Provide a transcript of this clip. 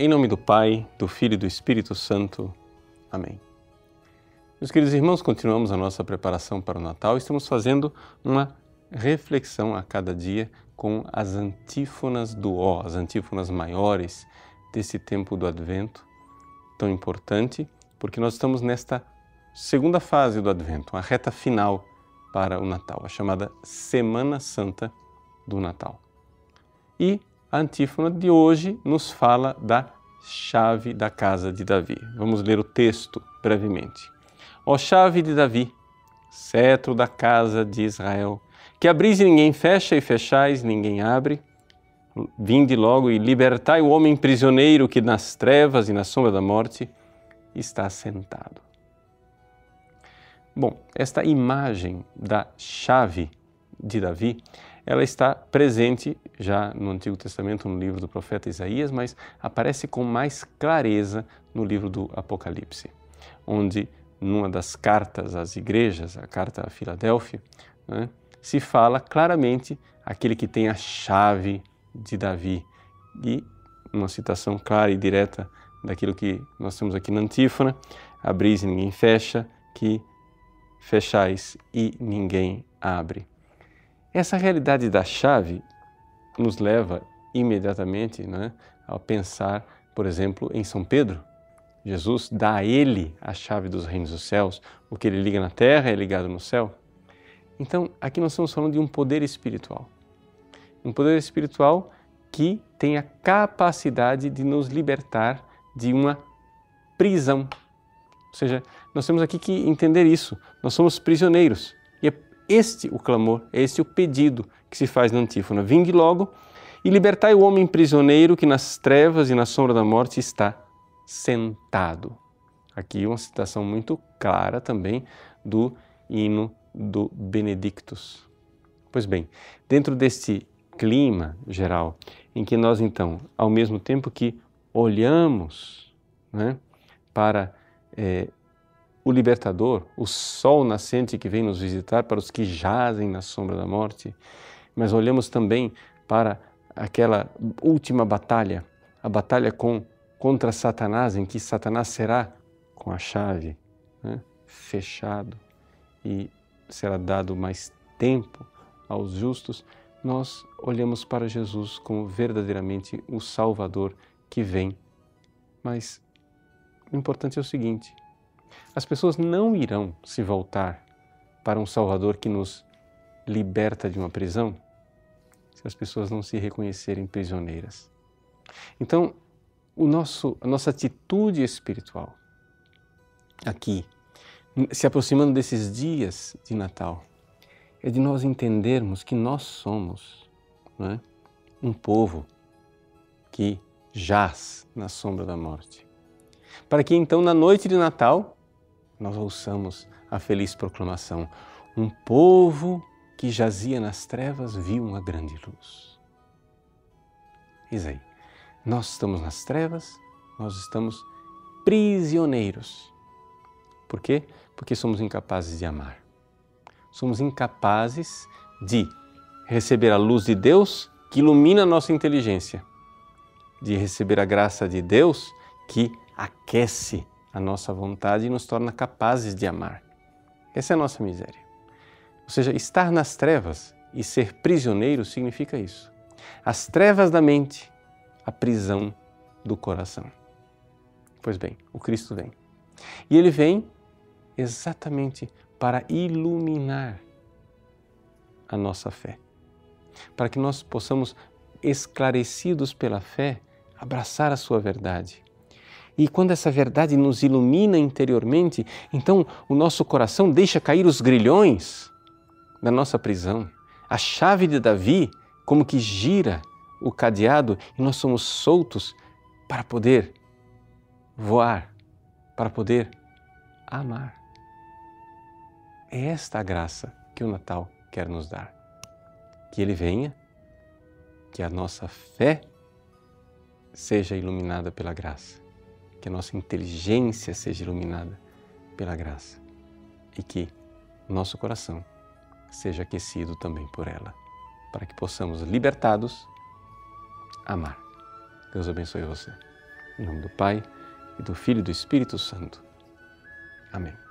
Em nome do Pai, do Filho e do Espírito Santo. Amém. Meus queridos irmãos, continuamos a nossa preparação para o Natal. Estamos fazendo uma reflexão a cada dia com as antífonas do Ó, as antífonas maiores desse tempo do Advento, tão importante, porque nós estamos nesta segunda fase do Advento, a reta final para o Natal, a chamada Semana Santa do Natal. E a antífona de hoje nos fala da chave da casa de Davi. Vamos ler o texto brevemente. Ó chave de Davi, cetro da casa de Israel, que abris e ninguém fecha e fechais ninguém abre, vinde logo e libertai o homem prisioneiro que nas trevas e na sombra da morte está sentado. Bom, esta imagem da chave de Davi ela está presente já no Antigo Testamento, no livro do profeta Isaías, mas aparece com mais clareza no livro do Apocalipse, onde, numa das cartas às igrejas, a carta a Filadélfia, né, se fala claramente aquele que tem a chave de Davi. E uma citação clara e direta daquilo que nós temos aqui na antífona: abris e ninguém fecha, que fechais e ninguém abre. Essa realidade da chave nos leva imediatamente né, a pensar, por exemplo, em São Pedro. Jesus dá a ele a chave dos reinos dos céus, o que ele liga na terra é ligado no céu. Então, aqui nós estamos falando de um poder espiritual. Um poder espiritual que tem a capacidade de nos libertar de uma prisão. Ou seja, nós temos aqui que entender isso. Nós somos prisioneiros. Este o clamor, é este o pedido que se faz na antífona. Vinde logo e libertai o homem prisioneiro que nas trevas e na sombra da morte está sentado. Aqui uma citação muito clara também do hino do Benedictus. Pois bem, dentro deste clima geral, em que nós então, ao mesmo tempo que olhamos né, para é, o libertador, o sol nascente que vem nos visitar para os que jazem na sombra da morte, mas olhamos também para aquela última batalha, a batalha com, contra Satanás, em que Satanás será com a chave né, fechado e será dado mais tempo aos justos, nós olhamos para Jesus como verdadeiramente o Salvador que vem. Mas o importante é o seguinte: as pessoas não irão se voltar para um Salvador que nos liberta de uma prisão se as pessoas não se reconhecerem prisioneiras. Então, o nosso, a nossa atitude espiritual aqui, se aproximando desses dias de Natal, é de nós entendermos que nós somos é? um povo que jaz na sombra da morte. Para que então, na noite de Natal, nós ouçamos a feliz proclamação: Um povo que jazia nas trevas viu uma grande luz. Eis aí, nós estamos nas trevas, nós estamos prisioneiros. Por quê? Porque somos incapazes de amar. Somos incapazes de receber a luz de Deus que ilumina a nossa inteligência, de receber a graça de Deus que aquece a nossa vontade e nos torna capazes de amar. Essa é a nossa miséria. Ou seja, estar nas trevas e ser prisioneiro significa isso. As trevas da mente, a prisão do coração. Pois bem, o Cristo vem. E ele vem exatamente para iluminar a nossa fé. Para que nós possamos, esclarecidos pela fé, abraçar a sua verdade e quando essa verdade nos ilumina interiormente, então o nosso coração deixa cair os grilhões da nossa prisão. A chave de Davi, como que gira o cadeado e nós somos soltos para poder voar, para poder amar. É esta a graça que o Natal quer nos dar. Que ele venha, que a nossa fé seja iluminada pela graça que a nossa inteligência seja iluminada pela graça e que nosso coração seja aquecido também por ela, para que possamos, libertados, amar. Deus abençoe você. Em nome do Pai, e do Filho e do Espírito Santo. Amém.